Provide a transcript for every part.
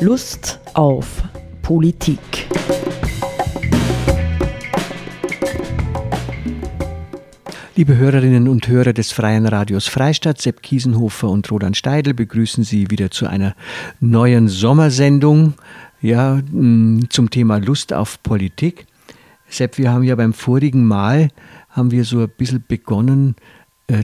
Lust auf Politik. Liebe Hörerinnen und Hörer des Freien Radios Freistadt, Sepp Kiesenhofer und Roland Steidl begrüßen Sie wieder zu einer neuen Sommersendung ja, zum Thema Lust auf Politik. Sepp, wir haben ja beim vorigen Mal haben wir so ein bisschen begonnen,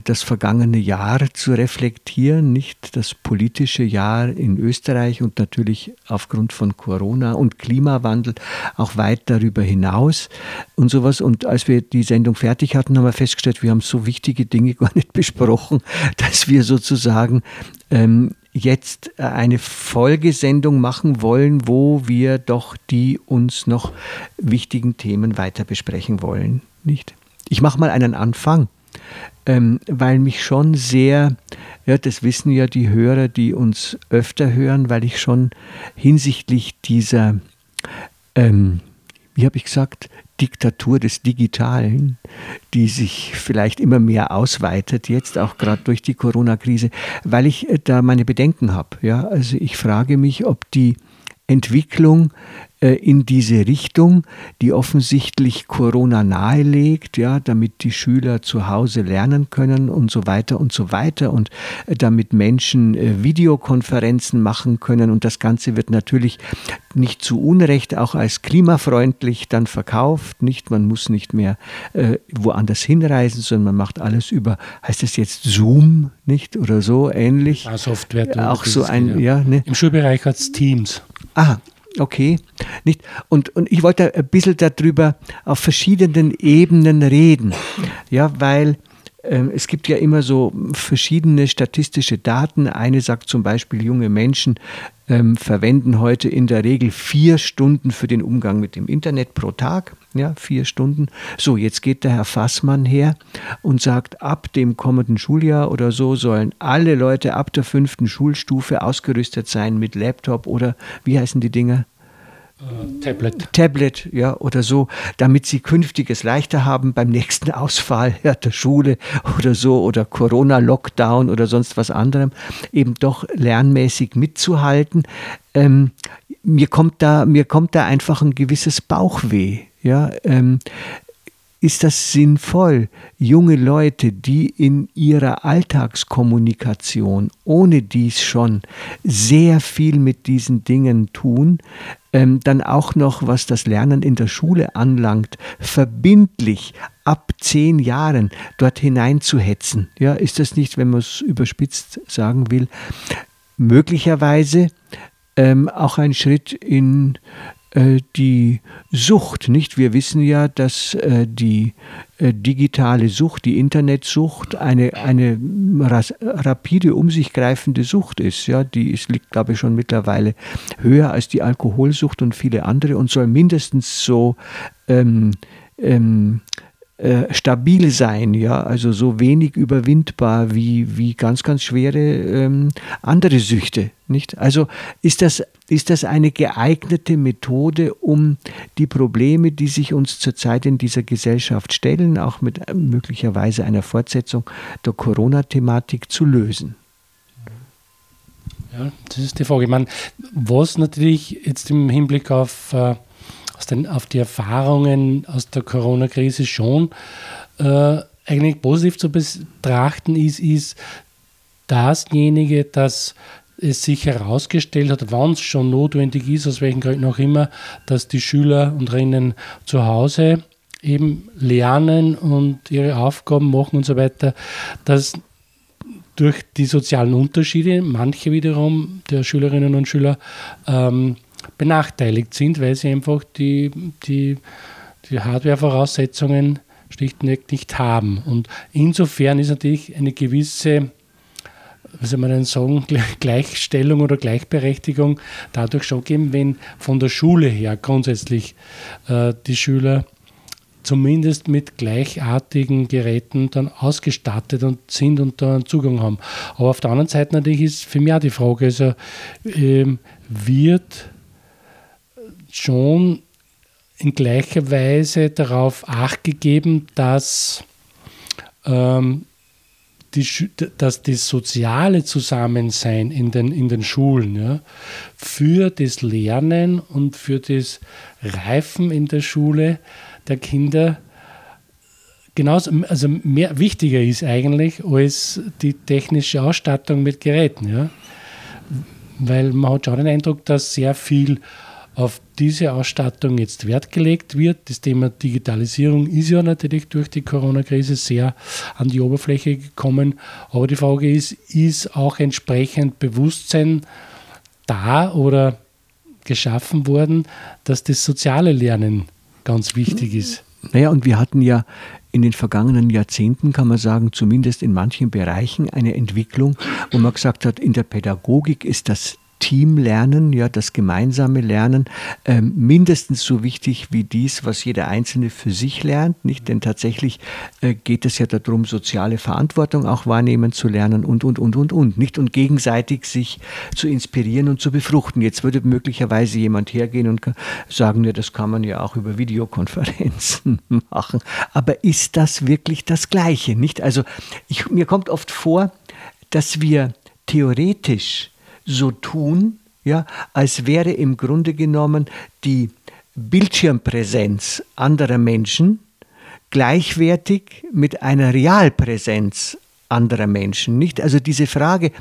das vergangene Jahr zu reflektieren, nicht das politische Jahr in Österreich und natürlich aufgrund von Corona und Klimawandel auch weit darüber hinaus und sowas. Und als wir die Sendung fertig hatten, haben wir festgestellt, wir haben so wichtige Dinge gar nicht besprochen, dass wir sozusagen ähm, jetzt eine Folgesendung machen wollen, wo wir doch die uns noch wichtigen Themen weiter besprechen wollen, nicht? Ich mache mal einen Anfang ähm, weil mich schon sehr, ja, das wissen ja die Hörer, die uns öfter hören, weil ich schon hinsichtlich dieser, ähm, wie habe ich gesagt, Diktatur des Digitalen, die sich vielleicht immer mehr ausweitet, jetzt auch gerade durch die Corona-Krise, weil ich äh, da meine Bedenken habe. Ja? Also ich frage mich, ob die Entwicklung in diese Richtung, die offensichtlich Corona nahelegt, ja, damit die Schüler zu Hause lernen können und so weiter und so weiter und äh, damit Menschen äh, Videokonferenzen machen können und das Ganze wird natürlich nicht zu Unrecht auch als klimafreundlich dann verkauft, nicht man muss nicht mehr äh, woanders hinreisen, sondern man macht alles über heißt es jetzt Zoom, nicht oder so ähnlich. Ja, Software. Auch so ein ja, ne? Im Schulbereich hat es Teams. Ah, Okay, nicht? Und, und ich wollte ein bisschen darüber auf verschiedenen Ebenen reden, ja, weil es gibt ja immer so verschiedene statistische Daten. Eine sagt zum Beispiel, junge Menschen ähm, verwenden heute in der Regel vier Stunden für den Umgang mit dem Internet pro Tag. Ja, vier Stunden. So, jetzt geht der Herr Fassmann her und sagt, ab dem kommenden Schuljahr oder so sollen alle Leute ab der fünften Schulstufe ausgerüstet sein mit Laptop oder wie heißen die Dinger? Tablet. Tablet, ja, oder so, damit sie künftiges leichter haben beim nächsten Ausfall ja, der Schule oder so oder Corona-Lockdown oder sonst was anderem, eben doch lernmäßig mitzuhalten. Ähm, mir kommt da, mir kommt da einfach ein gewisses Bauchweh. Ja, ähm, ist das sinnvoll, junge Leute, die in ihrer Alltagskommunikation ohne dies schon sehr viel mit diesen Dingen tun, ähm, dann auch noch, was das Lernen in der Schule anlangt, verbindlich ab zehn Jahren dort hineinzuhetzen? Ja, ist das nicht, wenn man es überspitzt sagen will, möglicherweise ähm, auch ein Schritt in die Sucht, nicht? Wir wissen ja, dass äh, die äh, digitale Sucht, die Internetsucht eine, eine rapide um sich greifende Sucht ist. Ja? Die ist, liegt, glaube ich, schon mittlerweile höher als die Alkoholsucht und viele andere und soll mindestens so ähm, ähm, äh, stabil sein, ja, also so wenig überwindbar wie, wie ganz, ganz schwere ähm, andere Süchte, nicht? Also ist das, ist das eine geeignete Methode, um die Probleme, die sich uns zurzeit in dieser Gesellschaft stellen, auch mit äh, möglicherweise einer Fortsetzung der Corona-Thematik zu lösen? Ja, das ist die Frage. Ich meine, was natürlich jetzt im Hinblick auf äh den, auf die Erfahrungen aus der Corona-Krise schon äh, eigentlich positiv zu betrachten ist, ist dasjenige, dass es sich herausgestellt hat, wann es schon notwendig ist, aus welchen Gründen auch immer, dass die Schüler und Rinnen zu Hause eben lernen und ihre Aufgaben machen und so weiter, dass durch die sozialen Unterschiede manche wiederum der Schülerinnen und Schüler ähm, benachteiligt sind, weil sie einfach die, die, die Hardware-Voraussetzungen schlichtweg nicht haben. Und insofern ist natürlich eine gewisse, was soll man denn sagen, Gleichstellung oder Gleichberechtigung dadurch schon geben, wenn von der Schule her grundsätzlich äh, die Schüler zumindest mit gleichartigen Geräten dann ausgestattet und sind und da einen Zugang haben. Aber auf der anderen Seite natürlich ist für mich auch die Frage, also ähm, wird schon in gleicher Weise darauf acht gegeben, dass ähm, die, dass das soziale Zusammensein in den, in den Schulen ja, für das Lernen und für das Reifen in der Schule der Kinder genauso, also mehr wichtiger ist eigentlich als die technische Ausstattung mit Geräten. Ja? Weil man hat schon den Eindruck, dass sehr viel auf diese Ausstattung jetzt Wert gelegt wird. Das Thema Digitalisierung ist ja natürlich durch die Corona-Krise sehr an die Oberfläche gekommen. Aber die Frage ist, ist auch entsprechend Bewusstsein da oder geschaffen worden, dass das soziale Lernen ganz wichtig ist? Naja, und wir hatten ja in den vergangenen Jahrzehnten, kann man sagen, zumindest in manchen Bereichen eine Entwicklung, wo man gesagt hat, in der Pädagogik ist das Teamlernen, ja, das gemeinsame Lernen, äh, mindestens so wichtig wie dies, was jeder Einzelne für sich lernt. Nicht? Denn tatsächlich äh, geht es ja darum, soziale Verantwortung auch wahrnehmen zu lernen und, und, und, und, und. Nicht? Und gegenseitig sich zu inspirieren und zu befruchten. Jetzt würde möglicherweise jemand hergehen und sagen, ja, das kann man ja auch über Videokonferenzen machen. Aber ist das wirklich das Gleiche? Nicht? Also ich, mir kommt oft vor, dass wir theoretisch so tun, ja, als wäre im Grunde genommen die Bildschirmpräsenz anderer Menschen gleichwertig mit einer Realpräsenz anderer Menschen. Nicht? Also diese Frage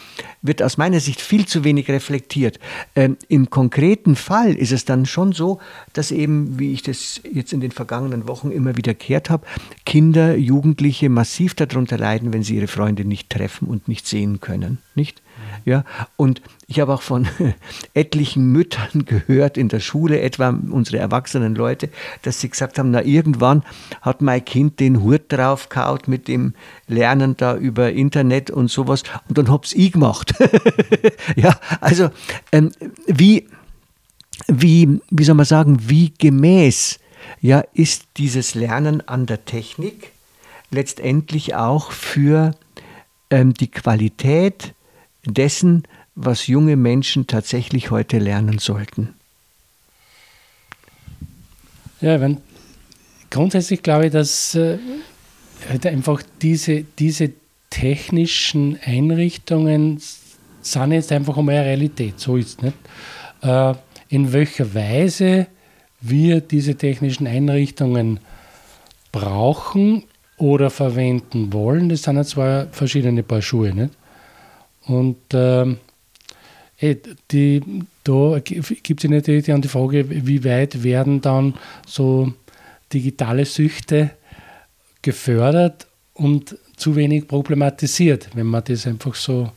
wird aus meiner Sicht viel zu wenig reflektiert. Ähm, Im konkreten Fall ist es dann schon so, dass eben, wie ich das jetzt in den vergangenen Wochen immer wieder kehrt habe, Kinder, Jugendliche massiv darunter leiden, wenn sie ihre Freunde nicht treffen und nicht sehen können. Nicht? Ja, und ich habe auch von etlichen Müttern gehört in der Schule, etwa unsere erwachsenen Leute, dass sie gesagt haben, na irgendwann hat mein Kind den Hut draufgehaut mit dem Lernen da über Internet und sowas und dann hab's ich gemacht. ja, also ähm, wie, wie, wie soll man sagen, wie gemäß ja, ist dieses Lernen an der Technik letztendlich auch für ähm, die Qualität dessen, was junge Menschen tatsächlich heute lernen sollten? Ja, wenn, grundsätzlich glaube ich, dass äh, halt einfach diese, diese technischen Einrichtungen sind jetzt einfach einmal eine Realität. So ist es nicht. Äh, in welcher Weise wir diese technischen Einrichtungen brauchen oder verwenden wollen, das sind ja zwei verschiedene Paar Schuhe. Nicht? Und ähm, die, da gibt es natürlich dann die Frage, wie weit werden dann so digitale Süchte gefördert und zu wenig problematisiert, wenn man das einfach so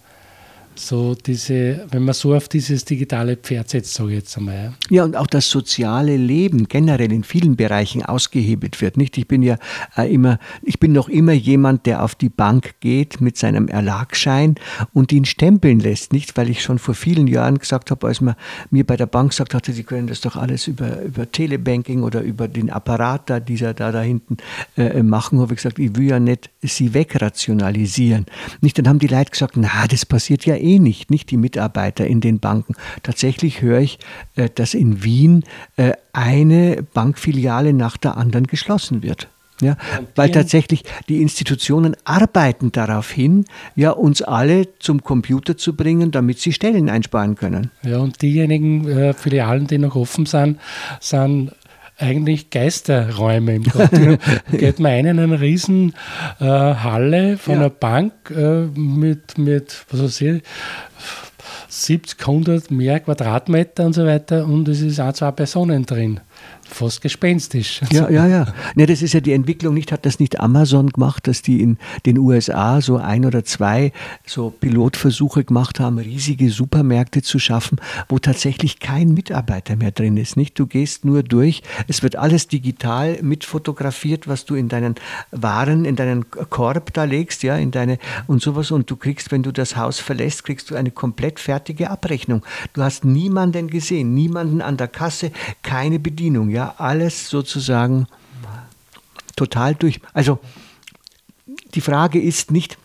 so diese, wenn man so auf dieses digitale Pferd setzt, sage ich jetzt einmal. Ja. und auch das soziale Leben generell in vielen Bereichen ausgehebelt wird. Nicht? Ich bin ja äh, immer, ich bin noch immer jemand, der auf die Bank geht mit seinem Erlagschein und ihn stempeln lässt. Nicht, weil ich schon vor vielen Jahren gesagt habe, als man mir bei der Bank gesagt hatte, sie können das doch alles über, über Telebanking oder über den Apparat da, dieser da, da hinten äh, machen, habe ich gesagt, ich will ja nicht sie wegrationalisieren. Nicht, dann haben die Leute gesagt, na, das passiert ja eh eh nicht, nicht die Mitarbeiter in den Banken. Tatsächlich höre ich, äh, dass in Wien äh, eine Bankfiliale nach der anderen geschlossen wird. Ja, weil tatsächlich die Institutionen arbeiten darauf hin, ja, uns alle zum Computer zu bringen, damit sie Stellen einsparen können. Ja, und diejenigen äh, Filialen, die noch offen sind, sind eigentlich Geisterräume im Grunde. geht man ein in eine riesen äh, Halle von ja. einer Bank äh, mit, mit, was weiß ich, 70, 100 mehr Quadratmeter und so weiter und es ist auch zwei Personen drin fast gespenstisch. Ja, ja, ja. Ne, das ist ja die Entwicklung nicht, hat das nicht Amazon gemacht, dass die in den USA so ein oder zwei so Pilotversuche gemacht haben, riesige Supermärkte zu schaffen, wo tatsächlich kein Mitarbeiter mehr drin ist. Nicht? Du gehst nur durch, es wird alles digital mitfotografiert, was du in deinen Waren, in deinen Korb da legst, ja, in deine und sowas und du kriegst, wenn du das Haus verlässt, kriegst du eine komplett fertige Abrechnung. Du hast niemanden gesehen, niemanden an der Kasse, keine Bedienung ja, alles sozusagen total durch. Also die Frage ist nicht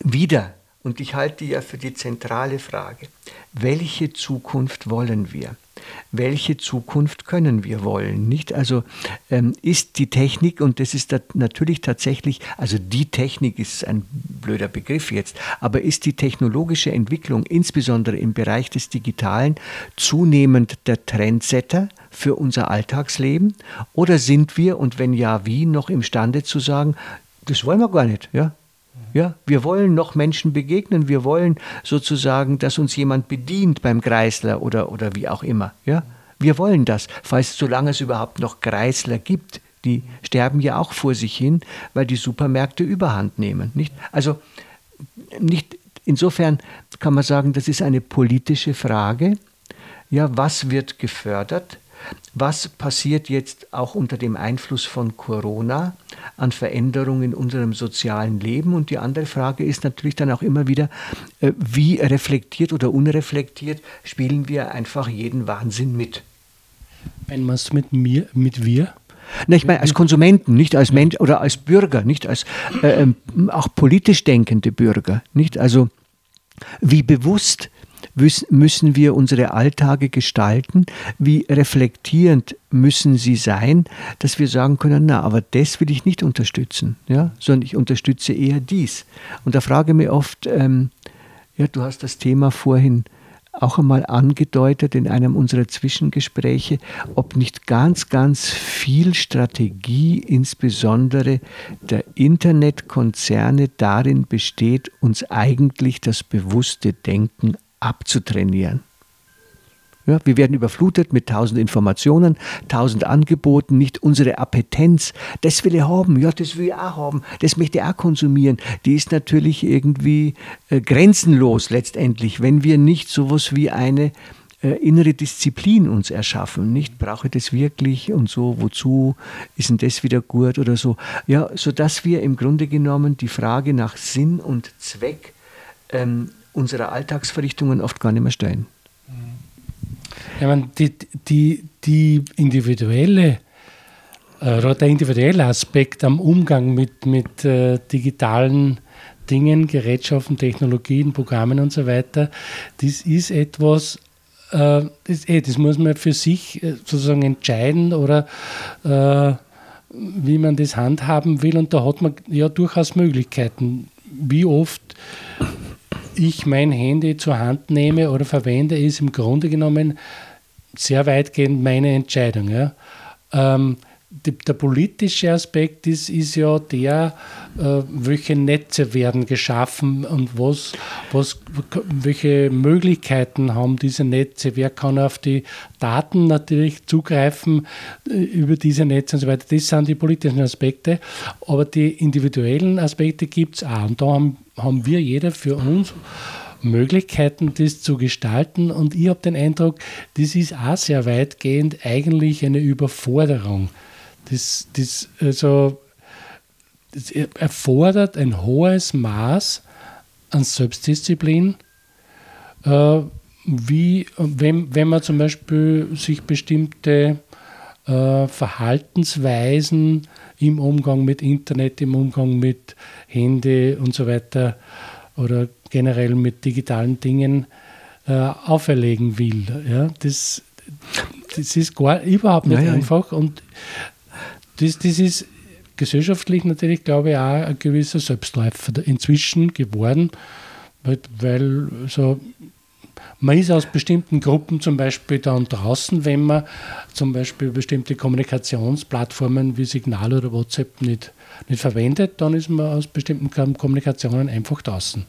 wieder, und ich halte die ja für die zentrale Frage, welche Zukunft wollen wir? Welche Zukunft können wir wollen? Nicht? Also ähm, ist die Technik, und das ist natürlich tatsächlich, also die Technik ist ein blöder Begriff jetzt, aber ist die technologische Entwicklung, insbesondere im Bereich des Digitalen, zunehmend der Trendsetter für unser Alltagsleben? Oder sind wir, und wenn ja, wie, noch imstande zu sagen, das wollen wir gar nicht, ja? Ja, wir wollen noch Menschen begegnen, wir wollen sozusagen, dass uns jemand bedient beim Kreisler oder, oder wie auch immer. Ja? Wir wollen das, falls solange es überhaupt noch Kreisler gibt. Die sterben ja auch vor sich hin, weil die Supermärkte überhand nehmen. Nicht? Also nicht, insofern kann man sagen, das ist eine politische Frage. Ja, was wird gefördert? Was passiert jetzt auch unter dem Einfluss von Corona an Veränderungen in unserem sozialen Leben? Und die andere Frage ist natürlich dann auch immer wieder, äh, wie reflektiert oder unreflektiert spielen wir einfach jeden Wahnsinn mit? Wenn man es mit mir, mit wir? Na, ich meine, als Konsumenten, nicht als Mensch oder als Bürger, nicht als äh, ähm, auch politisch denkende Bürger, nicht? Also, wie bewusst müssen wir unsere Alltage gestalten? Wie reflektierend müssen sie sein, dass wir sagen können, na, aber das will ich nicht unterstützen, ja, sondern ich unterstütze eher dies. Und da frage ich mich oft, ähm, ja, du hast das Thema vorhin auch einmal angedeutet in einem unserer Zwischengespräche, ob nicht ganz, ganz viel Strategie, insbesondere der Internetkonzerne, darin besteht, uns eigentlich das bewusste Denken abzutrainieren. Ja, wir werden überflutet mit tausend Informationen, tausend Angeboten, nicht unsere Appetenz. Das will ich haben, ja, das will ich auch haben, das möchte ich auch konsumieren. Die ist natürlich irgendwie äh, grenzenlos letztendlich, wenn wir nicht sowas wie eine äh, innere Disziplin uns erschaffen. Nicht brauche ich das wirklich und so, wozu ist denn das wieder gut oder so. Ja, sodass wir im Grunde genommen die Frage nach Sinn und Zweck ähm, unserer Alltagsverrichtungen oft gar nicht mehr stellen. Ja, man, die, die, die individuelle äh, oder der individuelle Aspekt am Umgang mit, mit äh, digitalen Dingen, Gerätschaften, Technologien, Programmen und so weiter, das ist etwas, äh, das, eh, das, muss man für sich äh, sozusagen entscheiden oder äh, wie man das handhaben will. Und da hat man ja durchaus Möglichkeiten. Wie oft ich mein Handy zur Hand nehme oder verwende, ist im Grunde genommen sehr weitgehend meine Entscheidung. Ja. Ähm, die, der politische Aspekt ist, ist ja der, äh, welche Netze werden geschaffen und was, was, welche Möglichkeiten haben diese Netze, wer kann auf die Daten natürlich zugreifen äh, über diese Netze und so weiter. Das sind die politischen Aspekte, aber die individuellen Aspekte gibt es auch. Und da haben, haben wir jeder für uns Möglichkeiten, das zu gestalten. Und ich habe den Eindruck, das ist auch sehr weitgehend eigentlich eine Überforderung. Das, das, also, das erfordert ein hohes Maß an Selbstdisziplin, äh, wie wenn, wenn man zum Beispiel sich bestimmte äh, Verhaltensweisen im Umgang mit Internet, im Umgang mit Handy und so weiter oder generell mit digitalen Dingen äh, auferlegen will. Ja, das, das ist gar, überhaupt nicht ja, ja. einfach und das, das ist gesellschaftlich natürlich, glaube ich, auch ein gewisser Selbstläufer inzwischen geworden, weil so man ist aus bestimmten Gruppen zum Beispiel dann draußen, wenn man zum Beispiel bestimmte Kommunikationsplattformen wie Signal oder WhatsApp nicht, nicht verwendet, dann ist man aus bestimmten Kommunikationen einfach draußen.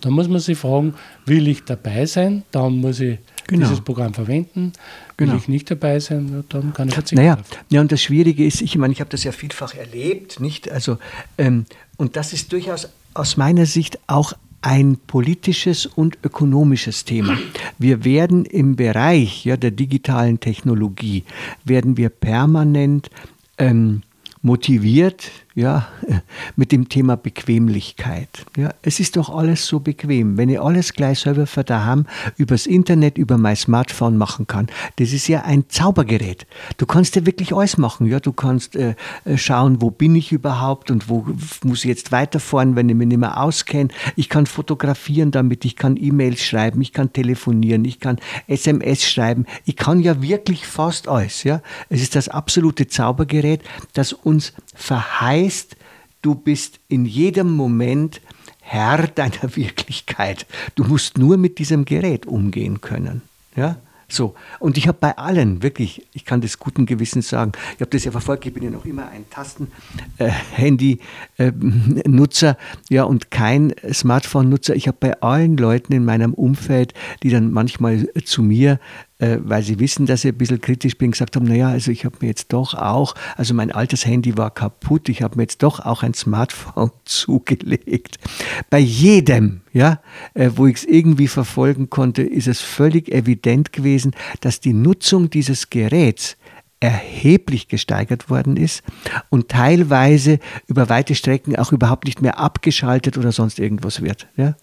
Da muss man sich fragen, will ich dabei sein? Dann muss ich genau. dieses Programm verwenden. Will genau. ich nicht dabei sein, dann kann ich verzichten. Naja, ja, und das Schwierige ist, ich meine, ich habe das ja vielfach erlebt, nicht? Also, ähm, und das ist durchaus aus meiner Sicht auch ein politisches und ökonomisches Thema. Wir werden im Bereich ja, der digitalen Technologie, werden wir permanent ähm, motiviert, ja, mit dem Thema Bequemlichkeit. Ja, es ist doch alles so bequem. Wenn ich alles gleich selber für daheim übers Internet, über mein Smartphone machen kann, das ist ja ein Zaubergerät. Du kannst ja wirklich alles machen. Ja, du kannst äh, äh schauen, wo bin ich überhaupt und wo muss ich jetzt weiterfahren, wenn ich mich nicht mehr auskenne. Ich kann fotografieren damit, ich kann E-Mails schreiben, ich kann telefonieren, ich kann SMS schreiben. Ich kann ja wirklich fast alles. Ja, es ist das absolute Zaubergerät, das uns verheißt, du bist in jedem Moment Herr deiner Wirklichkeit. Du musst nur mit diesem Gerät umgehen können. Ja? So, und ich habe bei allen, wirklich, ich kann das guten Gewissens sagen, ich habe das ja verfolgt, ich bin ja noch immer ein Tasten-Handy-Nutzer äh, ja, und kein Smartphone-Nutzer. Ich habe bei allen Leuten in meinem Umfeld, die dann manchmal zu mir äh, weil sie wissen, dass ich ein bisschen kritisch bin, gesagt haben, naja, also ich habe mir jetzt doch auch, also mein altes Handy war kaputt, ich habe mir jetzt doch auch ein Smartphone zugelegt. Bei jedem, ja, äh, wo ich es irgendwie verfolgen konnte, ist es völlig evident gewesen, dass die Nutzung dieses Geräts erheblich gesteigert worden ist und teilweise über weite Strecken auch überhaupt nicht mehr abgeschaltet oder sonst irgendwas wird. Ja?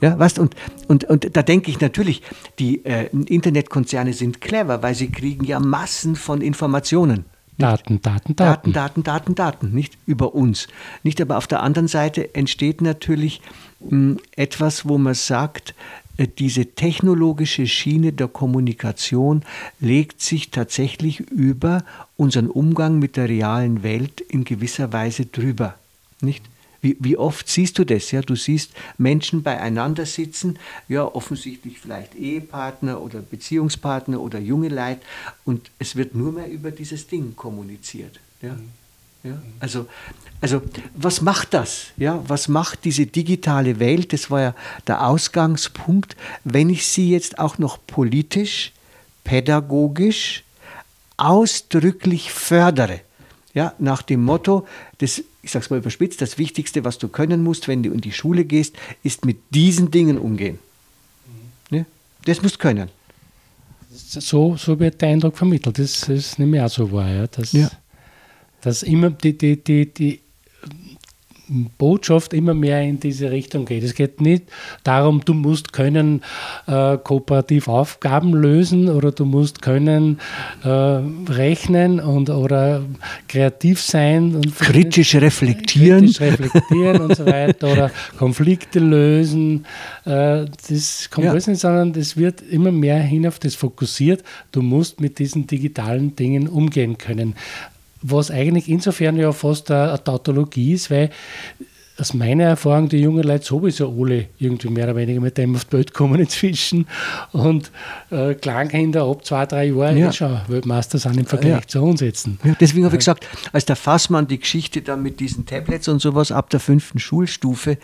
Ja, weißt, und, und, und da denke ich natürlich, die äh, Internetkonzerne sind clever, weil sie kriegen ja Massen von Informationen. Daten, Daten, Daten. Daten, Daten, Daten, Daten, nicht über uns. Nicht, aber auf der anderen Seite entsteht natürlich mh, hm, etwas, wo man sagt, äh, diese technologische Schiene der Kommunikation legt sich tatsächlich über unseren Umgang mit der realen Welt in gewisser Weise drüber. Nicht? Wie, wie oft siehst du das? Ja, du siehst Menschen beieinander sitzen, ja, offensichtlich vielleicht Ehepartner oder Beziehungspartner oder junge Leute, und es wird nur mehr über dieses Ding kommuniziert. Ja. Ja, also, also was macht das? Ja, was macht diese digitale Welt? Das war ja der Ausgangspunkt. Wenn ich sie jetzt auch noch politisch, pädagogisch, ausdrücklich fördere, ja, nach dem Motto, das ich sage es mal überspitzt, das Wichtigste, was du können musst, wenn du in die Schule gehst, ist mit diesen Dingen umgehen. Ne? Das musst du können. So, so wird der Eindruck vermittelt. Das ist nicht mehr so wahr. Ja? Dass, ja. dass immer die, die, die, die Botschaft immer mehr in diese Richtung geht. Es geht nicht darum, du musst können äh, kooperativ Aufgaben lösen oder du musst können äh, rechnen und oder kreativ sein und kritisch reflektieren, kritisch reflektieren und so weiter oder Konflikte lösen. Äh, das kommt ja. alles nicht, sondern es wird immer mehr hin auf das fokussiert. Du musst mit diesen digitalen Dingen umgehen können was eigentlich insofern ja fast eine Tautologie ist, weil aus meiner Erfahrung die jungen Leute sowieso alle irgendwie mehr oder weniger mit dem auf die Welt kommen inzwischen und äh, Kleinkinder ab zwei, drei Jahren ja. schon Weltmeister sind im Vergleich ja. zu uns jetzt. Ja, deswegen habe ich gesagt, als der Fassmann die Geschichte dann mit diesen Tablets und sowas ab der fünften Schulstufe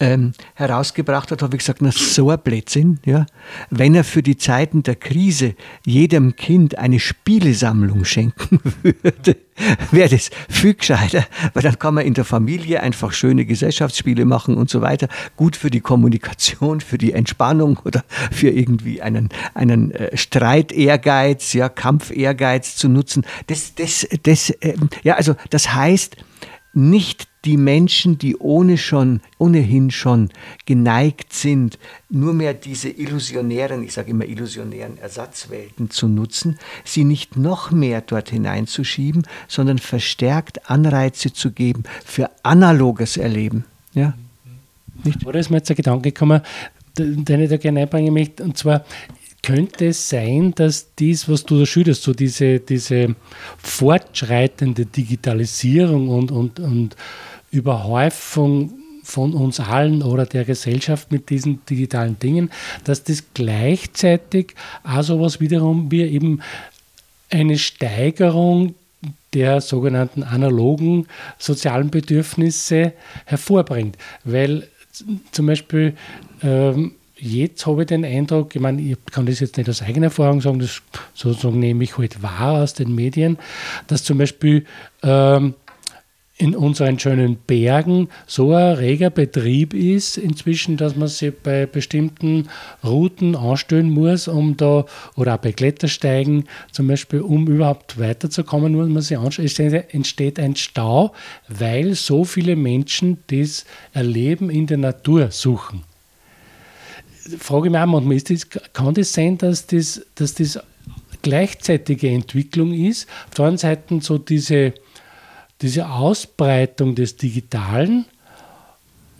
ähm, herausgebracht hat, habe ich gesagt, na so ein Blödsinn, ja. Wenn er für die Zeiten der Krise jedem Kind eine Spielesammlung schenken würde, wäre das viel gescheiter, weil dann kann man in der Familie einfach schöne Gesellschaftsspiele machen und so weiter. Gut für die Kommunikation, für die Entspannung oder für irgendwie einen, einen äh, Streit-Ehrgeiz, ja, Kampf-Ehrgeiz zu nutzen. Das, das, das, äh, ja, also das heißt, nicht die Menschen, die ohne schon, ohnehin schon geneigt sind, nur mehr diese illusionären, ich sage immer illusionären Ersatzwelten zu nutzen, sie nicht noch mehr dort hineinzuschieben, sondern verstärkt Anreize zu geben für analoges Erleben. Ja? Nicht? Oder ist mir jetzt ein Gedanke gekommen, den ich da gerne einbringen möchte, und zwar, könnte es sein, dass dies, was du da schilderst, so diese, diese fortschreitende Digitalisierung und, und, und Überhäufung von uns allen oder der Gesellschaft mit diesen digitalen Dingen, dass das gleichzeitig auch so was wiederum wie eben eine Steigerung der sogenannten analogen sozialen Bedürfnisse hervorbringt. Weil zum Beispiel ähm, jetzt habe ich den Eindruck, ich meine, ich kann das jetzt nicht aus eigener Erfahrung sagen, das sozusagen nehme ich halt wahr aus den Medien, dass zum Beispiel ähm, in unseren schönen Bergen so ein reger Betrieb ist inzwischen, dass man sich bei bestimmten Routen anstellen muss, um da, oder auch bei Klettersteigen zum Beispiel, um überhaupt weiterzukommen, muss man sich anschauen. Es entsteht ein Stau, weil so viele Menschen das Erleben in der Natur suchen. Frage ich mich auch manchmal, ist das, kann das sein, dass das, dass das gleichzeitige Entwicklung ist? Auf der einen Seite so diese diese Ausbreitung des Digitalen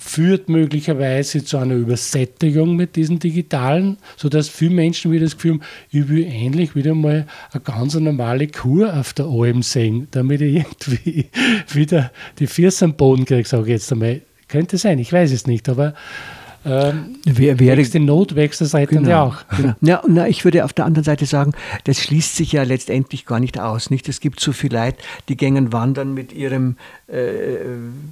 führt möglicherweise zu einer Übersättigung mit diesen Digitalen, sodass viele Menschen wieder das Gefühl haben, ich will endlich wieder mal eine ganz normale Kur auf der Alm sehen, damit ich irgendwie wieder die Füße am Boden kriege, sage ich jetzt einmal. Könnte sein, ich weiß es nicht, aber ähm, Wer, wäre, wächst in Not, wächst das Seite genau, auch. Genau. Ja, na, ich würde auf der anderen Seite sagen, das schließt sich ja letztendlich gar nicht aus. Nicht? Es gibt so viel Leid, die gängen wandern mit ihrem, äh,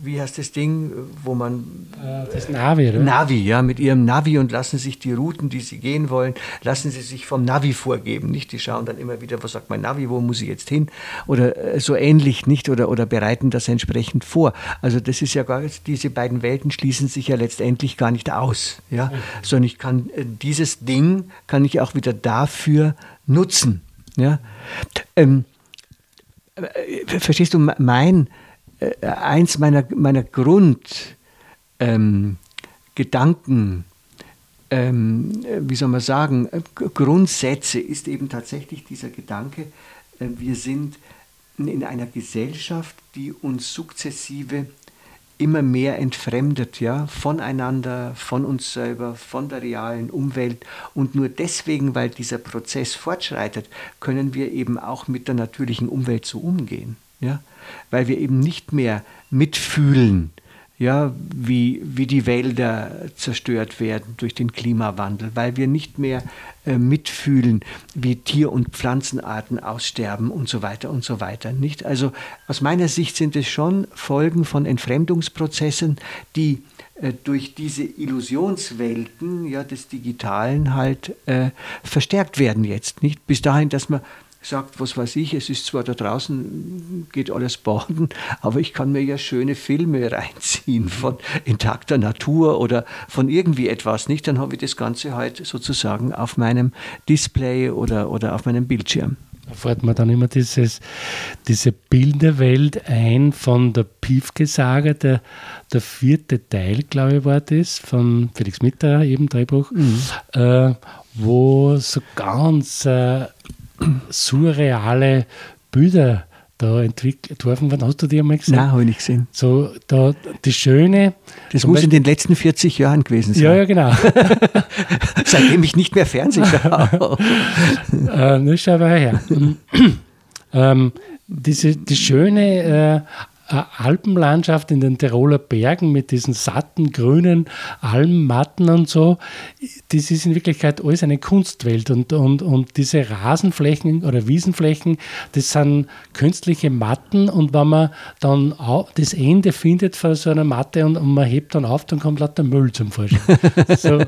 wie heißt das Ding, wo man... Äh, das Navi, oder? Navi, ja, mit ihrem Navi und lassen sich die Routen, die sie gehen wollen, lassen sie sich vom Navi vorgeben. Nicht? Die schauen dann immer wieder, was sagt mein Navi, wo muss ich jetzt hin? Oder äh, so ähnlich, nicht? Oder, oder bereiten das entsprechend vor. Also das ist ja gar, diese beiden Welten schließen sich ja letztendlich gar nicht aus aus, ja, sondern ich kann äh, dieses Ding kann ich auch wieder dafür nutzen, ja. Ähm, äh, verstehst du, mein äh, eins meiner meiner Grundgedanken ähm, ähm, wie soll man sagen, äh, Grundsätze ist eben tatsächlich dieser Gedanke, äh, wir sind in einer Gesellschaft, die uns sukzessive immer mehr entfremdet, ja, voneinander, von uns selber, von der realen Umwelt. Und nur deswegen, weil dieser Prozess fortschreitet, können wir eben auch mit der natürlichen Umwelt so umgehen, ja, weil wir eben nicht mehr mitfühlen, ja, wie, wie die Wälder zerstört werden durch den Klimawandel, weil wir nicht mehr äh, mitfühlen, wie Tier- und Pflanzenarten aussterben und so weiter und so weiter. Nicht? Also aus meiner Sicht sind es schon Folgen von Entfremdungsprozessen, die äh, durch diese Illusionswelten ja, des Digitalen halt äh, verstärkt werden jetzt. Nicht bis dahin, dass man sagt, was weiß ich, es ist zwar da draußen, geht alles baden, aber ich kann mir ja schöne Filme reinziehen von intakter Natur oder von irgendwie etwas, nicht? Dann habe ich das Ganze halt sozusagen auf meinem Display oder, oder auf meinem Bildschirm. Da fährt man dann immer dieses, diese Bilderwelt ein von der Piefke-Saga, der, der vierte Teil, glaube ich, war das, von Felix Mitter, eben Drehbuch, mhm. äh, wo so ganz äh, surreale Bilder da entwickelt worden. Hast du die einmal gesehen? Nein, habe ich nicht gesehen. So, da, die schöne. Das muss Beispiel, in den letzten 40 Jahren gewesen sein. Ja, ja, genau. Seitdem ich nicht mehr Fernsehen schaue. äh, das schau mal her. ähm, diese, die schöne äh, Alpenlandschaft in den Tiroler Bergen mit diesen satten grünen Almmatten und so, das ist in Wirklichkeit alles eine Kunstwelt und, und, und diese Rasenflächen oder Wiesenflächen, das sind künstliche Matten und wenn man dann das Ende findet von so einer Matte und, und man hebt dann auf, dann kommt lauter Müll zum Vorschein. so,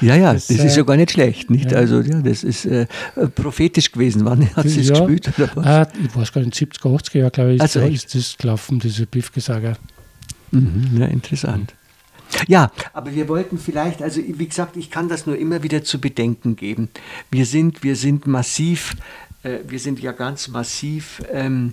ja, ja, das, das ist ja gar nicht schlecht. Nicht? Ja. Also ja, das ist äh, prophetisch gewesen. Wann hat sie es ja, gespielt? Oder was? Äh, ich weiß gar nicht, 70er, 80er Jahre, glaube ich, also ist, das gelaufen, diese Biffgesager. Mhm, ja, interessant. Ja, aber wir wollten vielleicht, also wie gesagt, ich kann das nur immer wieder zu bedenken geben. Wir sind, wir sind massiv, äh, wir sind ja ganz massiv ähm,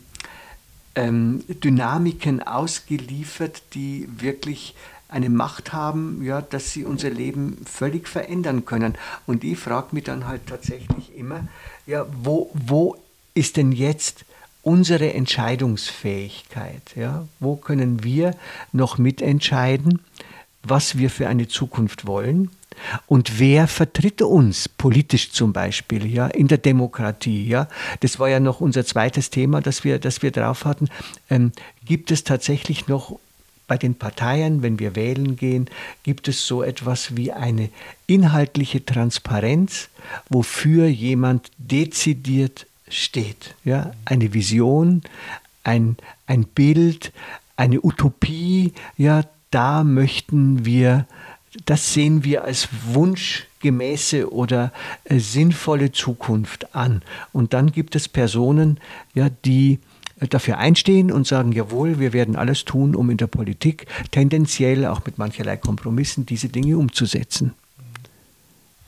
ähm, Dynamiken ausgeliefert, die wirklich eine Macht haben, ja, dass sie unser Leben völlig verändern können. Und ich frage mich dann halt tatsächlich immer, ja, wo, wo ist denn jetzt unsere Entscheidungsfähigkeit? Ja? Wo können wir noch mitentscheiden, was wir für eine Zukunft wollen? Und wer vertritt uns politisch zum Beispiel, ja, in der Demokratie, ja? Das war ja noch unser zweites Thema, das wir, das wir drauf hatten. Ähm, gibt es tatsächlich noch bei den Parteien, wenn wir wählen gehen, gibt es so etwas wie eine inhaltliche Transparenz, wofür jemand dezidiert steht. Ja? Eine Vision, ein, ein Bild, eine Utopie, ja, da möchten wir, das sehen wir als wunschgemäße oder äh, sinnvolle Zukunft an. Und dann gibt es Personen, ja, die äh, dafür einstehen und sagen, jawohl, wir werden alles tun, um in der Politik tendenziell auch mit mancherlei Kompromissen diese Dinge umzusetzen.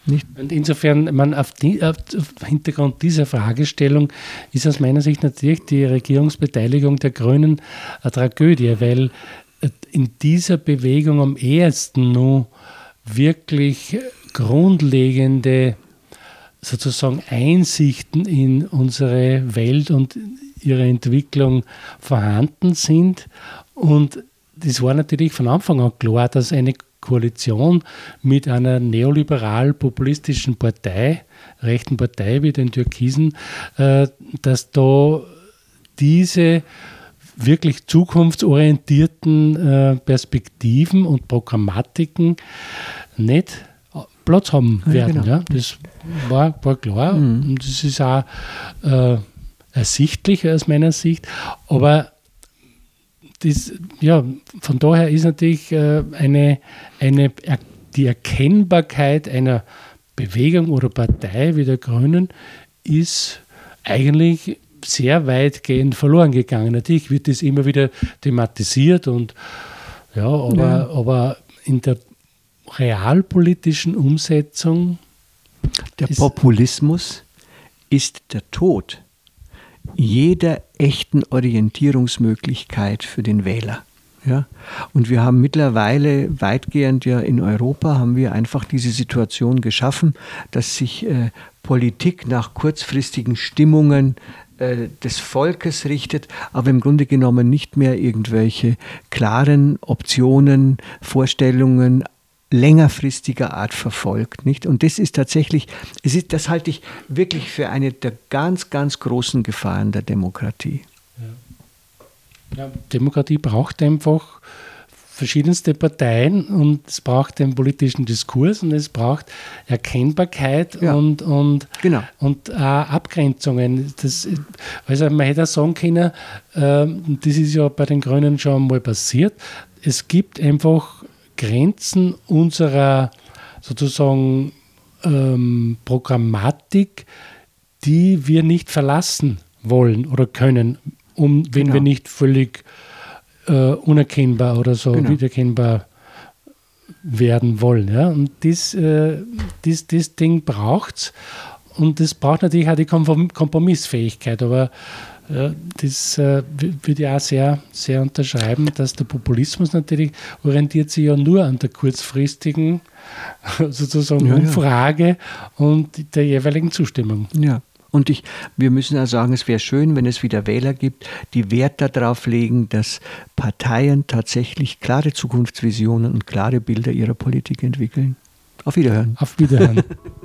Nicht? Und insofern, man auf, die, auf Hintergrund dieser Fragestellung ist aus meiner Sicht natürlich die Regierungsbeteiligung der Grünen eine Tragödie, weil in dieser Bewegung am ehesten nur wirklich grundlegende sozusagen Einsichten in unsere Welt und ihre Entwicklung vorhanden sind. Und das war natürlich von Anfang an klar, dass eine Koalition mit einer neoliberal-populistischen Partei, rechten Partei wie den Türkisen, äh, dass da diese wirklich zukunftsorientierten äh, Perspektiven und Programmatiken nicht Platz haben werden. Ja, genau. ja. Das war, war klar mhm. und das ist auch äh, ersichtlich aus meiner Sicht. Aber das, ja, von daher ist natürlich äh, eine, eine, die Erkennbarkeit einer Bewegung oder Partei wie der Grünen ist eigentlich sehr weitgehend verloren gegangen. Natürlich wird das immer wieder thematisiert und ja, aber, ja. aber in der realpolitischen Umsetzung. Der Populismus ist der Tod jeder echten Orientierungsmöglichkeit für den Wähler. Ja? Und wir haben mittlerweile weitgehend ja in Europa haben wir einfach diese Situation geschaffen, dass sich äh, Politik nach kurzfristigen Stimmungen äh, des Volkes richtet, aber im Grunde genommen nicht mehr irgendwelche klaren Optionen, Vorstellungen, längerfristiger Art verfolgt. Nicht? Und das ist tatsächlich, es ist, das halte ich wirklich für eine der ganz, ganz großen Gefahren der Demokratie. Ja. Ja, Demokratie braucht einfach verschiedenste Parteien und es braucht den politischen Diskurs und es braucht Erkennbarkeit ja. und, und, genau. und äh, Abgrenzungen. Das, also man hätte auch sagen können, äh, das ist ja bei den Grünen schon mal passiert, es gibt einfach Grenzen unserer sozusagen ähm, Programmatik, die wir nicht verlassen wollen oder können, um, wenn genau. wir nicht völlig äh, unerkennbar oder so genau. wiedererkennbar werden wollen. Ja? Und das, äh, das, das Ding braucht es. Und das braucht natürlich auch die Kompromissfähigkeit. Aber ja, das äh, würde ich auch sehr, sehr unterschreiben, dass der Populismus natürlich orientiert sich ja nur an der kurzfristigen sozusagen ja, Umfrage ja. und der jeweiligen Zustimmung. Ja. Und ich, wir müssen ja sagen, es wäre schön, wenn es wieder Wähler gibt, die Wert darauf legen, dass Parteien tatsächlich klare Zukunftsvisionen und klare Bilder ihrer Politik entwickeln. Auf Wiederhören. Auf Wiederhören.